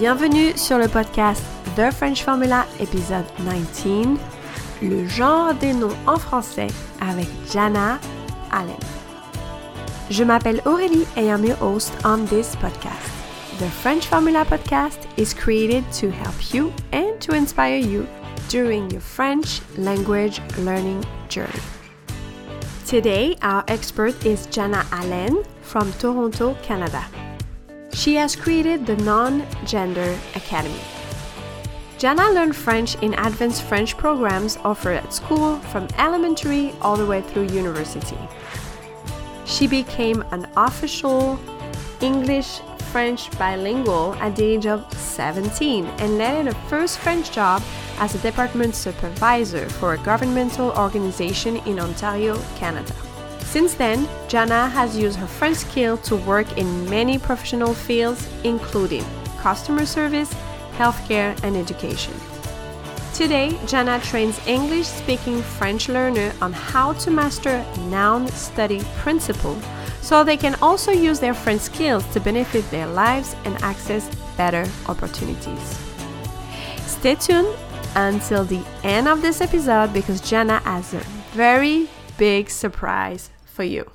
Bienvenue sur le podcast The French Formula, épisode 19, le genre des noms en français avec Jana Allen. Je m'appelle Aurélie et I'm your host on this podcast. The French Formula podcast is created to help you and to inspire you during your French language learning journey. Today, our expert is Jana Allen from Toronto, Canada. She has created the Noun Gender Academy. Jan'nah learned French in advanced French programs offered at school from elementary all the way through university. She became an official English French bilingual at the age of 17 and landed her first French job as a department supervisor for a governmental organization in Ontario, Canada. Since then, Jan'nah has used her French skill to work in many professional fields, including customer service, healthcare, and education. Today, Jan'nah trains English speaking French learners on how to master noun study principle so they can also use their French skills to benefit their lives and access better opportunities. Stay tuned until the end of this episode because Jan'nah has a very big surprise for you.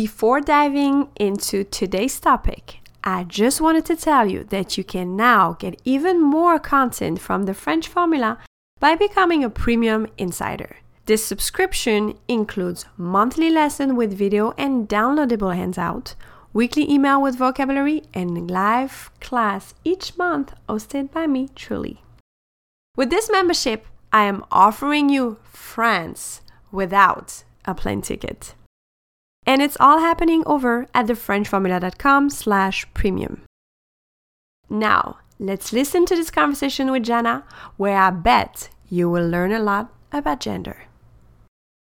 Before diving into today's topic, I just wanted to tell you that you can now get even more content from the French Formula by becoming a premium insider. This subscription includes monthly lesson with video and downloadable handout, weekly email with vocabulary, and live class each month hosted by me truly. With this membership, I am offering you France without a plane ticket. And it's all happening over at thefrenchformula.com slash premium. Now, let's listen to this conversation with Jan'nah, where I bet you will learn a lot about gender.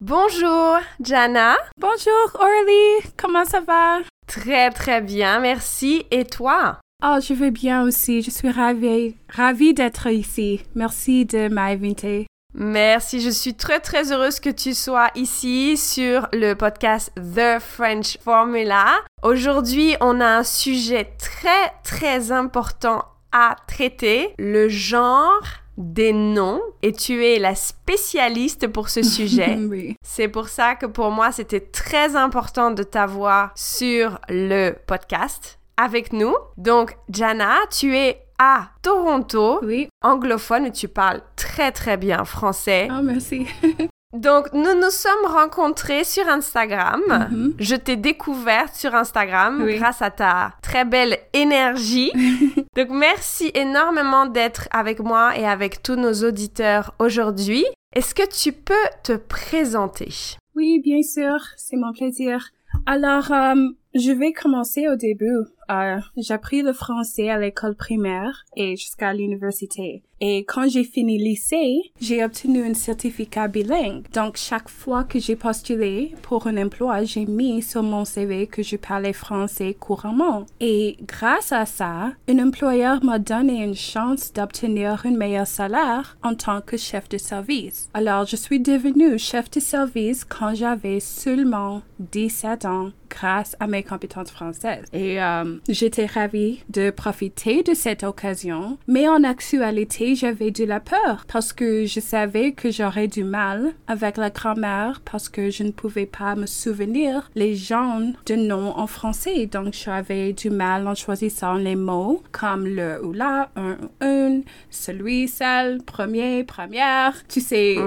Bonjour, Jan'nah. Bonjour, Aurélie. Comment ça va? Très, très bien, merci. Et toi? Oh, je vais bien aussi. Je suis ravie, ravie d'être ici. Merci de m'inviter. Merci, je suis très très heureuse que tu sois ici sur le podcast The French Formula. Aujourd'hui, on a un sujet très très important à traiter, le genre des noms et tu es la spécialiste pour ce sujet. oui. C'est pour ça que pour moi, c'était très important de t'avoir sur le podcast avec nous. Donc, Jana, tu es à Toronto, Oui. anglophone, tu parles très très bien français. Oh, merci. Donc, nous nous sommes rencontrés sur Instagram. Mhm. Je t'ai découverte sur Instagram Oui. grâce à ta très belle énergie. Donc, merci énormément d'être avec moi et avec tous nos auditeurs aujourd'hui. Est-ce que tu peux te présenter? Oui, bien sûr, c'est mon plaisir. Alors, euh, je vais commencer au début. Euh, j'ai appris le français à l'école primaire et jusqu'à l'université. Et quand j'ai fini lycée, j'ai obtenu un certificat bilingue. Donc, chaque fois que j'ai postulé pour un emploi, j'ai mis sur mon CV que je parlais français couramment. Et grâce à ça, un employeur m'a donné une chance d'obtenir un meilleur salaire en tant que chef de service. Alors, je suis devenue chef de service quand j'avais seulement 17 ans grâce à mes compétences françaises. Et euh, j'étais ravie de profiter de cette occasion. Mais en actualité, j'avais de la peur parce que je savais que j'aurais du mal avec la grammaire parce que je ne pouvais pas me souvenir les genres de noms en français. Donc, j'avais du mal en choisissant les mots comme le ou la, un, une, celui, celle, premier, première. Tu sais,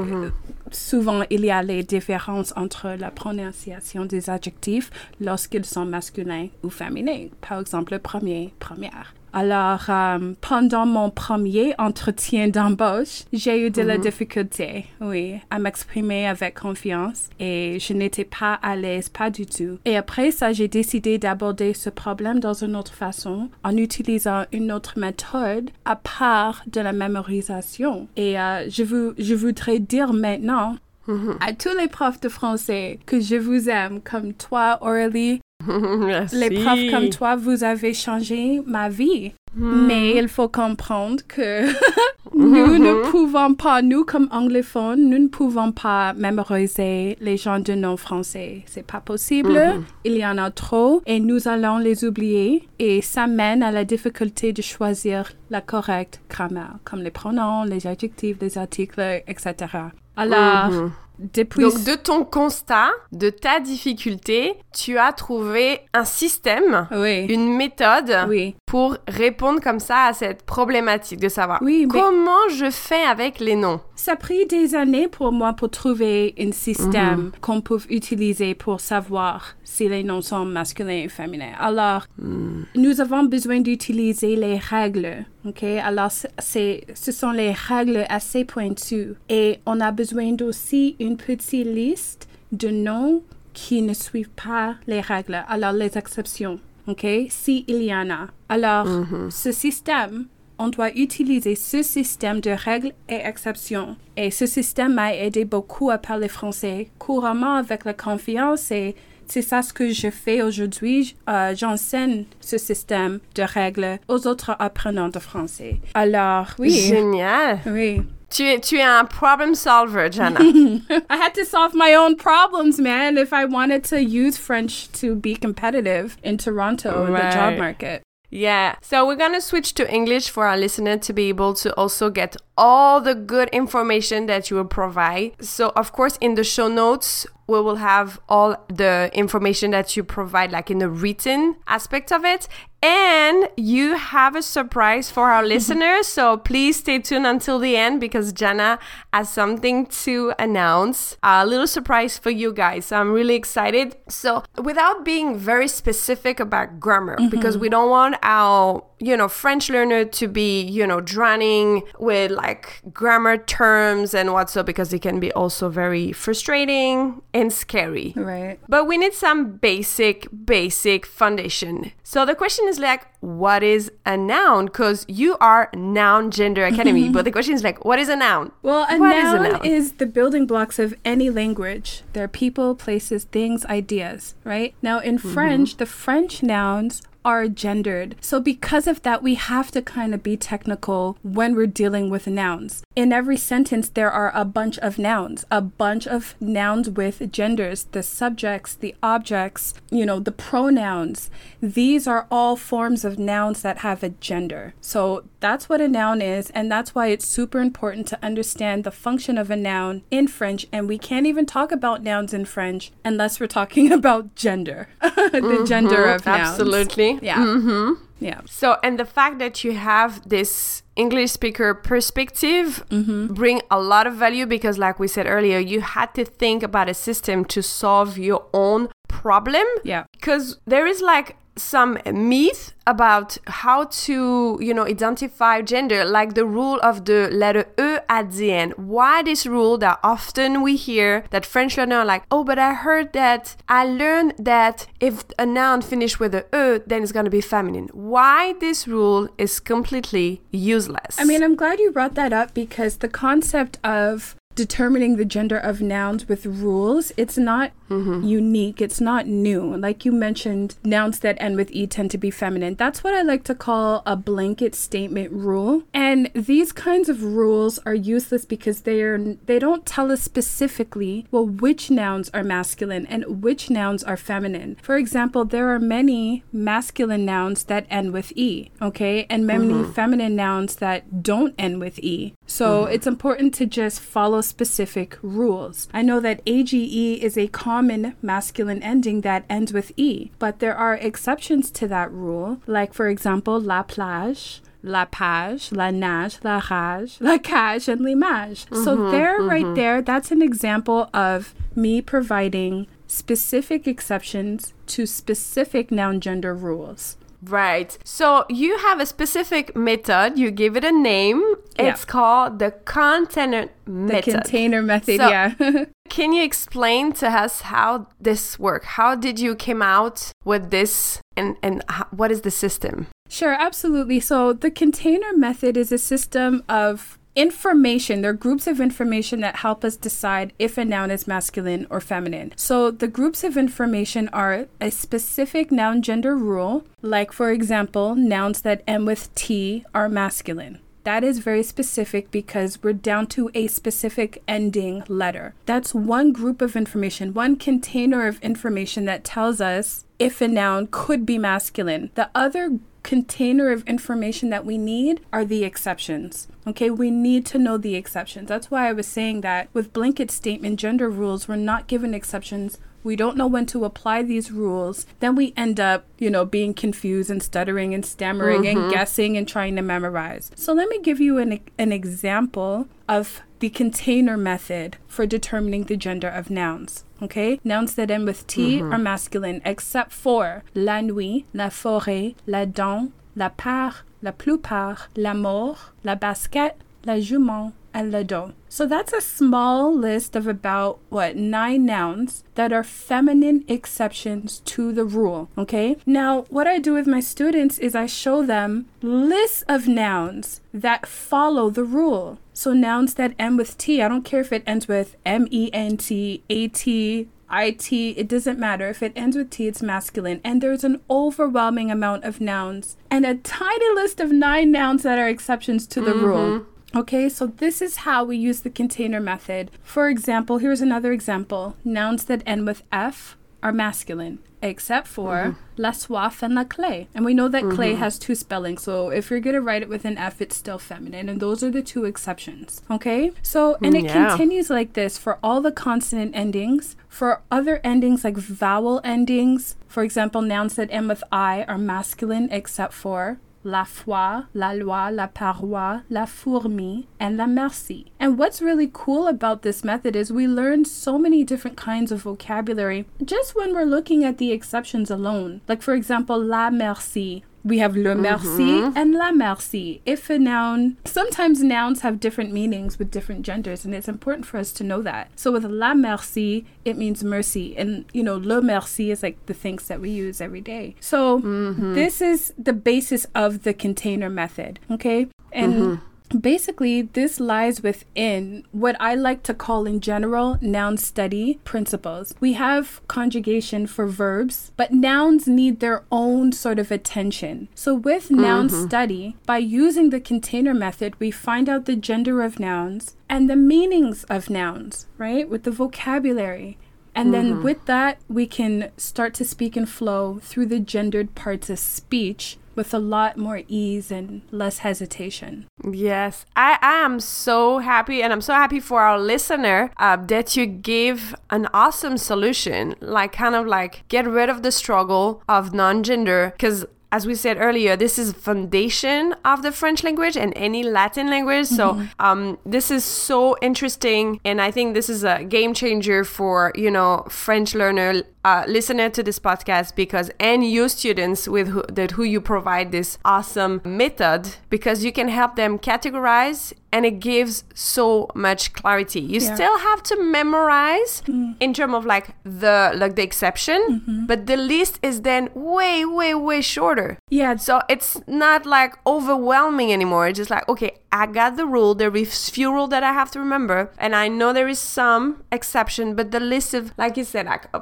souvent il y a les différences entre la prononciation des adjectifs lorsqu'ils sont masculins ou féminins. Par exemple, le premier, première. Alors, euh, pendant mon premier entretien d'embauche, j'ai eu de la difficulté, oui, à m'exprimer avec confiance et je n'étais pas à l'aise, pas du tout. Et après ça, j'ai décidé d'aborder ce problème dans une autre façon, en utilisant une autre méthode à part de la mémorisation. Et euh, je, vous, je voudrais dire maintenant à tous les profs de français que je vous aime, comme toi, Aurélie, Merci. les profs comme toi, vous avez changé ma vie. Mais il faut comprendre que nous ne pouvons pas, nous comme anglophones, nous ne pouvons pas mémoriser les gens de nom français. C'est pas possible. Il y en a trop et nous allons les oublier et ça mène à la difficulté de choisir la correcte grammaire, comme les pronoms, les adjectifs, les articles, etc. Alors, depuis... Donc, de ton constat, de ta difficulté, tu as trouvé un système, oui. une méthode Oui. pour répondre comme ça à cette problématique de savoir Oui, comment je fais avec les noms. Ça a pris des années pour moi pour trouver un système qu'on peut utiliser pour savoir si les noms sont masculins et féminins. Alors, nous avons besoin d'utiliser les règles. OK? Alors, c'est, ce sont les règles assez pointues. Et on a besoin d'aussi une petite liste de noms qui ne suivent pas les règles. Alors, les exceptions. OK? Si il y en a. Alors, ce système, on doit utiliser ce système de règles et exceptions. Et ce système m'a aidé beaucoup à parler français couramment avec la confiance et c'est ça ce que je fais aujourd'hui. Euh, J'enseigne ce système de règles aux autres apprenants de français. Alors, oui. Génial. Oui. Tu es, tu es un problem solver, Jan'nah. I had to solve my own problems, man, if I wanted to use French to be competitive in Toronto, in the job market. Yeah. So we're going to switch to English for our listener to be able to also get all the good information that you will provide. So, of course, in the show notes, we will have all the information that you provide, like in the written aspect of it. And you have a surprise for our listeners. So please stay tuned until the end because Jan'nah has something to announce. A little surprise for you guys. So I'm really excited. So without being very specific about grammar, mm-hmm. because we don't want our you know French learner to be you know drowning with like grammar terms and what's up because it can be also very frustrating and scary. Right. But we need some basic, basic foundation. So the question is like, what is a noun? Because you are Noun Gender Academy. but the question is like, what is a noun? Well, a What is a noun, noun? is the building blocks of any language. They're people, places, things, ideas, right? Now, in Mm-hmm. French, the French nouns are gendered. So, because of that, we have to kind of be technical when we're dealing with nouns. In every sentence, there are a bunch of nouns, a bunch of nouns with genders, the subjects, the objects, you know, the pronouns. These are all forms of nouns that have a gender. So, that's what a noun is, and that's why it's super important to understand the function of a noun in French. And we can't even talk about nouns in French unless we're talking about gender, the gender of nouns. Absolutely. Yeah. Mm-hmm. Yeah. So, and the fact that you have this English speaker perspective Mm-hmm. bring a lot of value because, like we said earlier, you had to think about a system to solve your own problem. Yeah. Because there is like some myth about how to, you know, identify gender, like the rule of the letter E at the end. Why this rule that often we hear that French learner are like, oh, but I heard that I learned that if a noun finish with a E, then it's gonna be feminine. Why this rule is completely useless. I mean, I'm glad you brought that up because the concept of determining the gender of nouns with rules, it's not mm-hmm. unique, it's not new. Like you mentioned, nouns that end with E tend to be feminine. That's what I like to call a blanket statement rule. And these kinds of rules are useless because they are they don't tell us specifically well which nouns are masculine and which nouns are feminine. For example, there are many masculine nouns that end with E, okay? And many mm-hmm. feminine nouns that don't end with E. So mm-hmm. it's important to just follow specific rules. I know that AGE is a common masculine ending that ends with E, but there are exceptions to that rule, like for example, la plage. La page, la nage, la rage, la cage, and l'image. So, mm-hmm, there, right mm-hmm. there, that's an example of me providing specific exceptions to specific noun gender rules. Right. So you have a specific method. You give it a name. Yeah. It's called the container method. The container method, So- yeah. Can you explain to us how this work? How did you came out with this, and and what is the system? Sure, absolutely. So the container method is a system of information. There are groups of information that help us decide if a noun is masculine or feminine. So the groups of information are a specific noun gender rule, like for example, nouns that end with T are masculine. that is very specific because we're down to a specific ending letter. That's one group of information, one container of information that tells us if a noun could be masculine. The other container of information that we need are the exceptions. Okay, we need to know the exceptions. That's why I was saying that with blanket statement gender rules, we're not given exceptions. We don't know when to apply these rules. Then we end up, you know, being confused and stuttering and stammering mm-hmm. and guessing and trying to memorize. So let me give you an, an example of the container method for determining the gender of nouns. Okay? Nouns that end with T mm-hmm. are masculine except for la nuit, la forêt, la dent, la part, la plupart, la mort, la basket, la jument, and le dos. So that's a small list of about what nine nouns that are feminine exceptions to the rule. Okay. Now, what I do with my students is I show them lists of nouns that follow the rule. So nouns that end with T, I don't care if it ends with M E N T, A T, IT, it doesn't matter. If it ends with T, it's masculine. And there's an overwhelming amount of nouns and a tiny list of nine nouns that are exceptions to the mm-hmm. rule. Okay, so this is how we use the container method. For example, here's another example. Nouns that end with F are masculine, except for mm-hmm. la soif and la clé. And we know that mm-hmm. clé has two spellings, so if you're going to write it with an F, it's still feminine. And those are the two exceptions. Okay, so, and it yeah. continues like this for all the consonant endings. For other endings like vowel endings, for example, nouns that end with I are masculine except for la foi, la loi, la paroi, la fourmi, and la merci. And what's really cool about this method is we learn so many different kinds of vocabulary just when we're looking at the exceptions alone. Like, for example, la merci, we have le merci mm-hmm. and la merci. If a noun, sometimes nouns have different meanings with different genders, and it's important for us to know that. So with la merci, it means mercy, and you know, le merci is like the things that we use every day. So mm-hmm. this is the basis of the container method, okay? And mm-hmm basically this lies within what I like to call in general noun study principles. We have conjugation for verbs, but nouns need their own sort of attention. So with mm-hmm. noun study, by using the container method, we find out the gender of nouns and the meanings of nouns, right? With the vocabulary. And then mm-hmm. with that, we can start to speak and flow through the gendered parts of speech with a lot more ease and less hesitation. Yes, I, I am so happy, and I'm so happy for our listener uh, that you gave an awesome solution, like kind of like get rid of the struggle of noun gender, because as we said earlier, this is foundation of the French language and any Latin language. So mm-hmm. um, this is so interesting, and I think this is a game changer for you know French learner uh, listener to this podcast because and you students with who, that who you provide this awesome method because you can help them categorize and it gives so much clarity you yeah. still have to memorize mm. in terms of like the like the exception mm-hmm. but the list is then way way way shorter yeah so it's not like overwhelming anymore it's just like okay I got the rule. There is few rules that I have to remember, and I know there is some exception, but the list of, like you said, like uh,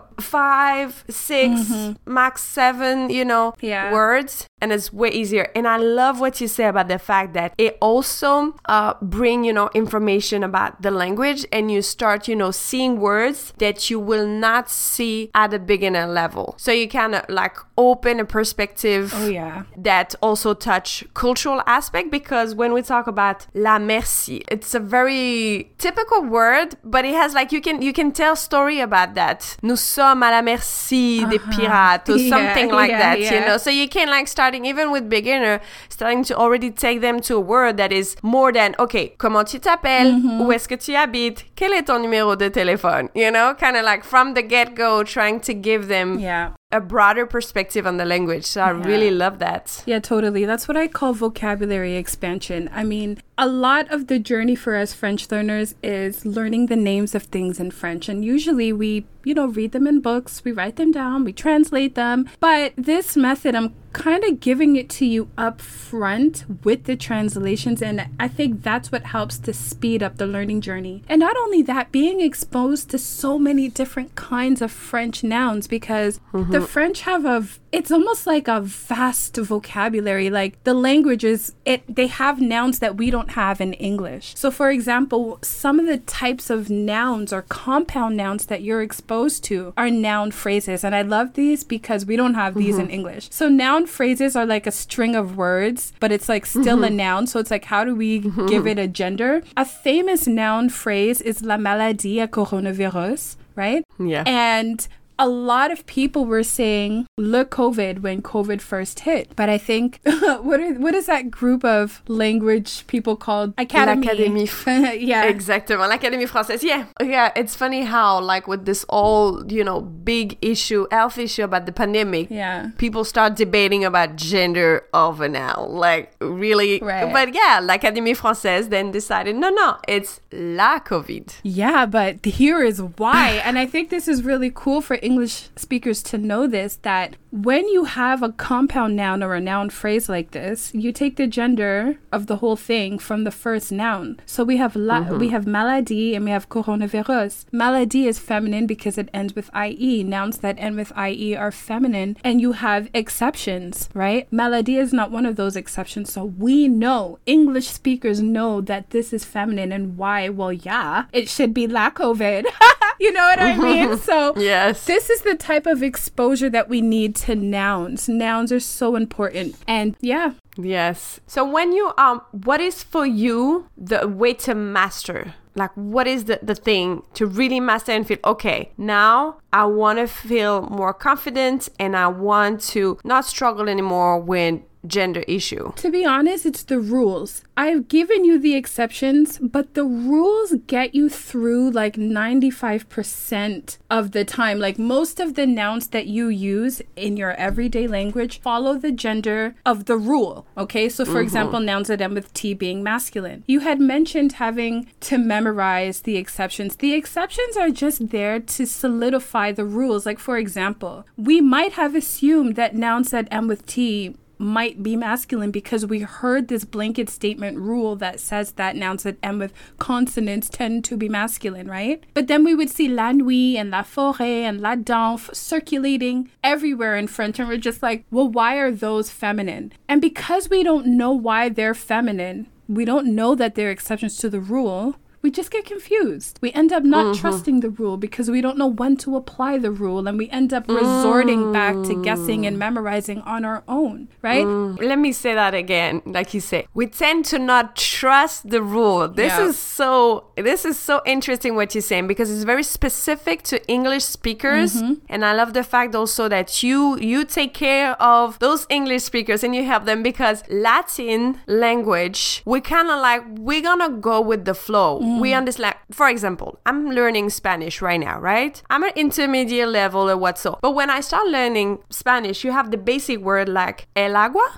five, six, mm-hmm. max seven, you know, yeah. words, and it's way easier. And I love what you say about the fact that it also uh, bring you know information about the language, and you start you know seeing words that you will not see at the beginner level. So you kind of like open a perspective. Oh yeah. That also touch cultural aspect because when we talk about about la merci. It's a very typical word, but it has like you can you can tell story about that. Nous sommes à la merci uh-huh. des pirates or yeah, something like yeah, that, yeah. you know. So you can like starting even with beginner, starting to already take them to a word that is more than okay, comment tu t'appelles? Mm-hmm. Où est-ce que tu habites? Quel est ton numéro de téléphone? You know, kind of like from the get go, trying to give them yeah a broader perspective on the language. So I really love that. Yeah, totally. That's what I call vocabulary expansion. I mean, a lot of the journey for us French learners is learning the names of things in French. And usually we, you know, read them in books, we write them down, we translate them. But this method, I'm kind of giving it to you up front with the translations. And I think that's what helps to speed up the learning journey. And not only that, being exposed to so many different kinds of French nouns because mm-hmm. the French have a it's almost like a vast vocabulary. Like the languages, it they have nouns that we don't have in English. So for example, some of the types of nouns or compound nouns that you're exposed to are noun phrases. And I love these because we don't have these in mm-hmm. English. So noun phrases are like a string of words, but it's like still a mm-hmm. noun. So it's like how do we mm-hmm. give it a gender? A famous noun phrase is la maladie à coronavirus, right? Yeah. And a lot of people were saying le COVID when COVID first hit. But I think what are, what is that group of language people called Academy? L'Académie. yeah. Exactement, l'Académie française. Yeah, yeah. It's funny how, like, with this all you know big issue, health issue about the pandemic, Yeah. people start debating about gender over now. Like, really? Right. But yeah, l'Académie française then decided, no, no, it's la COVID. Yeah, but here is why. and I think this is really cool for English speakers to know this that when you have a compound noun or a noun phrase like this, you take the gender of the whole thing from the first noun. So we have la- mm-hmm. we have maladie and we have coronavirus. Maladie is feminine because it ends with ie. Nouns that end with ie are feminine and you have exceptions, right? Maladie is not one of those exceptions. So we know English speakers know that this is feminine and why? Well, yeah, it should be la COVID. you know what I mean? So Yes. this is the type of exposure that we need to nouns. Nouns are so important. And yeah, Yes. So when you um what is for you the way to master? Like what is the, the thing to really master and feel okay, now I wanna feel more confident and I want to not struggle anymore with gender issue. to be honest, it's the rules. I've given you the exceptions, but the rules get you through like 95% of the time. Like most of the nouns that you use in your everyday language follow the gender of the rule. Okay, so for mm-hmm. example, nouns that end with T being masculine. You had mentioned having to memorize the exceptions. The exceptions are just there to solidify the rules. Like, for example, we might have assumed that nouns that end with T might be masculine because we heard this blanket statement rule that says that nouns that end with consonants tend to be masculine, right? But then we would see la nuit and la forêt and la danse circulating everywhere in French, and we're just like, well, why are those feminine? And because we don't know why they're feminine, we don't know that they're exceptions to the rule. We just get confused. We end up not mm-hmm. trusting the rule because we don't know when to apply the rule, and we end up resorting back to guessing and mm. memorizing on our own, right? Mm. Let me say that again, like you say. We tend to not trust the rule. This Yeah. is so this is so interesting what you're saying because it's very specific to English speakers. Mm-hmm. And I love the fact also that you you take care of those English speakers and you help them because Latin language, we kind of like we're gonna go with the flow. Mm. We understand for example, I'm learning Spanish right now, right? I'm at intermediate level or what so. But when I start learning Spanish, you have the basic word like el agua.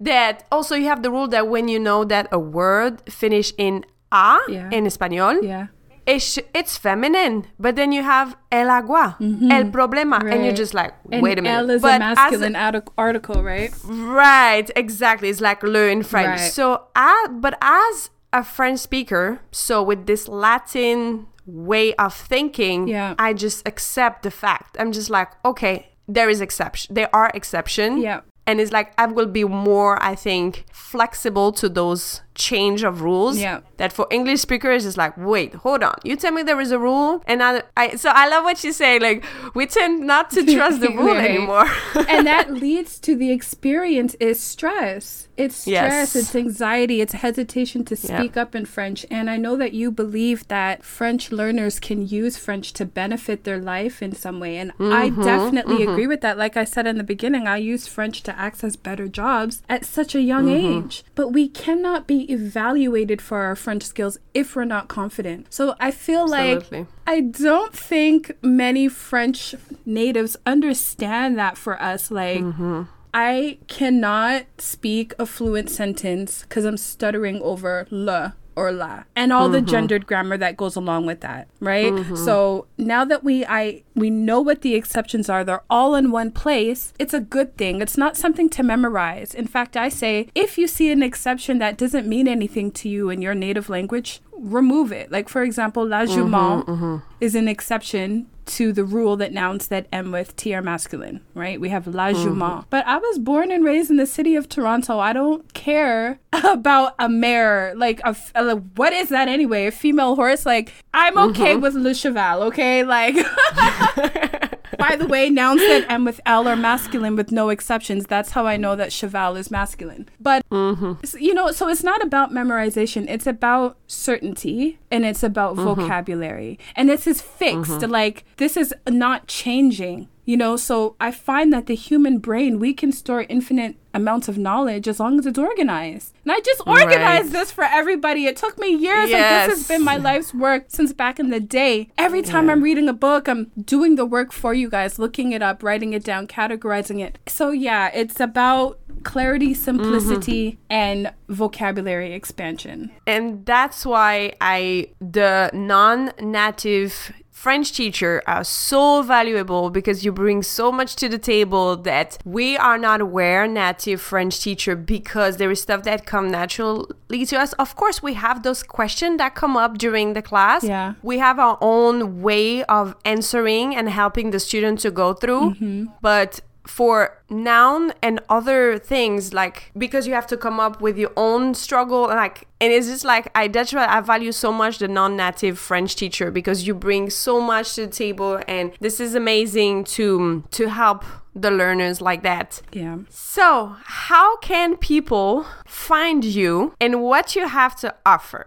That also you have the rule that when you know that a word finish in a Yeah. in Espanol, Yeah. it's, it's feminine. But then you have el agua, el problema, and you're Mm-hmm. Just like, And wait a minute. L is but a as masculine artic- article, right? Right, exactly. It's like le in French. Right. So, I, but as a French speaker, so with this Latin way of thinking, Yeah. I just accept the fact. I'm just like, okay, there is exception. There are exception. Yeah. And it's like I will be more, I think, flexible to those change of rules. Yeah. That for English speakers is like, wait, hold on. You tell me there is a rule, and I, I so I love what you say. Like we tend not to trust the rule Right. anymore. and that leads to the experience is stress. It's stress, Yes. it's anxiety, it's hesitation to Yeah. speak up in French. And I know that you believe that French learners can use French to benefit their life in some way. And I Mm-hmm, definitely agree with that. Like I said in the beginning, I use French to access better jobs at such a young Mm-hmm. age. But we cannot be evaluated for our French skills if we're not confident. So I feel like Absolutely. I don't think many French natives understand that for us. Like, mm-hmm. I cannot speak a fluent sentence because I'm stuttering over le or la and all the mm-hmm. gendered grammar that goes along with that right? Mm-hmm. So now that we i we know what the exceptions are they're all in one place it's a good thing. It's not something to memorize. In fact i say if you see an exception that doesn't mean anything to you in your native language remove it. Like, for example, la mm-hmm, jument mm-hmm. is an exception to the rule that nouns that end with T are masculine, right? We have la mm-hmm. jument. But I was born and raised in the city of Toronto. I don't care about a mare. Like, a, a- what is that anyway? A female horse? Like, I'm okay with le cheval, okay? Like, by the way, nouns that end with L are masculine with no exceptions. That's how I know that cheval is masculine. But, mm-hmm. s- you know, so it's not about memorization, it's about certainty and it's about mm-hmm. vocabulary. And this is fixed. Mm-hmm. Like, this is not changing. You know, so I find that the human brain, we can store infinite amounts of knowledge as long as it's organized. And I just organized Right. this for everybody. It took me years. Like, this has been my life's work since back in the day. Every time I'm reading a book, I'm doing the work for you guys, looking it up, writing it down, categorizing it. So, yeah, it's about clarity, simplicity, mm-hmm. and vocabulary expansion. and that's why I the non-native French teacher are so valuable because you bring so much to the table that we are not aware native French teacher because there is stuff that come naturally to us. Of course, we have those questions that come up during the class. Yeah. We have our own way of answering and helping the student to go through. Mm-hmm. But for noun and other things like because you have to come up with your own struggle like and it's just like i that's why i value so much the non-native french teacher because you bring so much to the table and this is amazing to to help the learners like that Yeah. so how can people find you and what you have to offer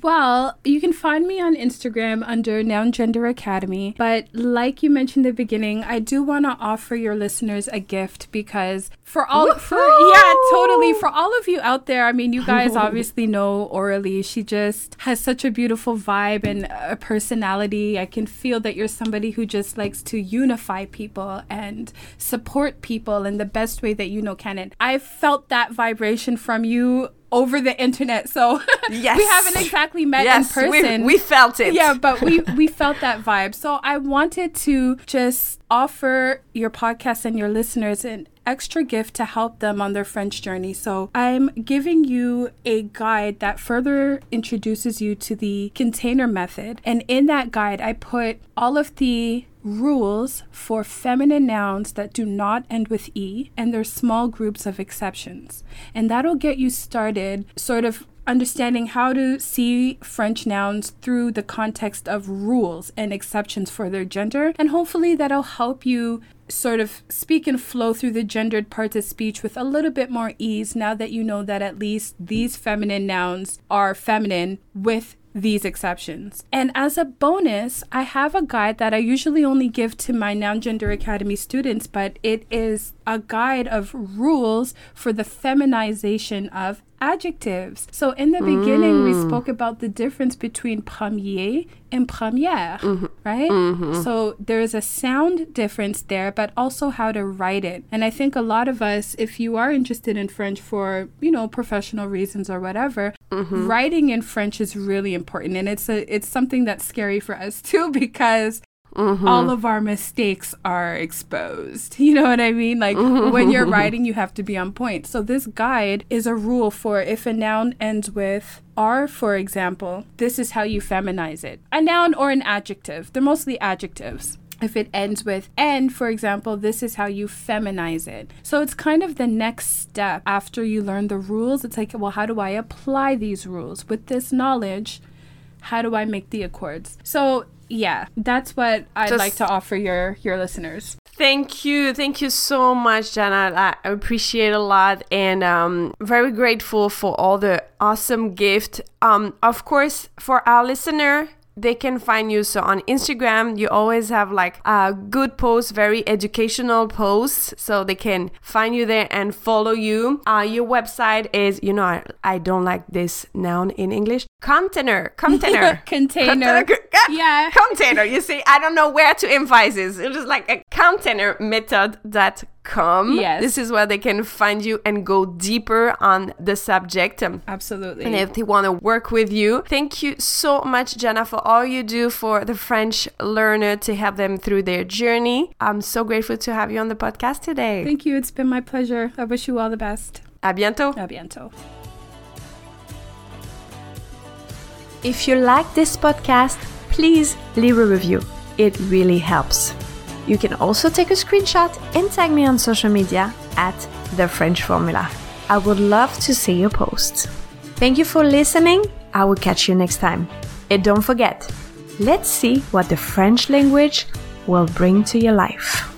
Well, you can find me on Instagram under Noun Gender Academy. But like you mentioned in the beginning, I do want to offer your listeners a gift because for all for yeah, totally for all of you out there, I mean, you guys obviously know Aurélie. She just has such a beautiful vibe and a personality. I can feel that you're somebody who just likes to unify people and support people in the best way that you know can. And I felt that vibration from you over the internet. So Yes. we haven't exactly met yes in we, person. we felt it yeah, but we we felt that vibe. So I wanted to just offer your podcast and your listeners an extra gift to help them on their French journey. So I'm giving you a guide that further introduces you to the container method. And in that guide, I put all of the rules for feminine nouns that do not end with E and their small groups of exceptions. And that'll get you started sort of understanding how to see French nouns through the context of rules and exceptions for their gender. And hopefully that'll help you sort of speak and flow through the gendered parts of speech with a little bit more ease now that you know that at least these feminine nouns are feminine with these exceptions. And as a bonus, I have a guide that I usually only give to my Noun Gender Academy students, but it is a guide of rules for the feminization of adjectives. So in the beginning, we mm. spoke about the difference between premier and première, mm-hmm. right? Mm-hmm. So there's a sound difference there, but also how to write it. And I think a lot of us, if you are interested in French for, you know, professional reasons or whatever, mm-hmm. writing in French is really important. And it's a it's something that's scary for us too because all mm-hmm. of our mistakes are exposed. You know what I mean? Like when you're mm-hmm. writing, you have to be on point. So this guide is a rule for if a noun ends with R, for example, this is how you feminize it. A noun or an adjective. They're mostly adjectives. If it ends with N, for example, this is how you feminize it. So it's kind of the next step after you learn the rules. It's like, well, how do I apply these rules? With this knowledge, how do I make the accords? So yeah, that's what I'd Just- like to offer your your listeners. Thank you. Thank you so much, Jan'nah. I appreciate a lot and um very grateful for all the awesome gift. Um of course for our listener they can find you so on Instagram you always have like a good posts very educational posts so they can find you there and follow you uh, your website is you know I, I don't like this noun in English container container Container. Yeah. container. You see, I don't know where to emphasize. It is like a container method that container method.com. Yes. This is where they can find you and go deeper on the subject. Absolutely. and if they want to work with you, thank you so much, Jenna, for all you do for the French learner to help them through their journey. I'm so grateful to have you on the podcast today. Thank you. It's been my pleasure. I wish you all the best. À bientôt. A bientôt. If you like this podcast, please leave a review. It really helps. You can also take a screenshot and tag me on social media at The French Formula. I would love to see your post. Thank you for listening. I will catch you next time. And don't forget, let's see what the French language will bring to your life.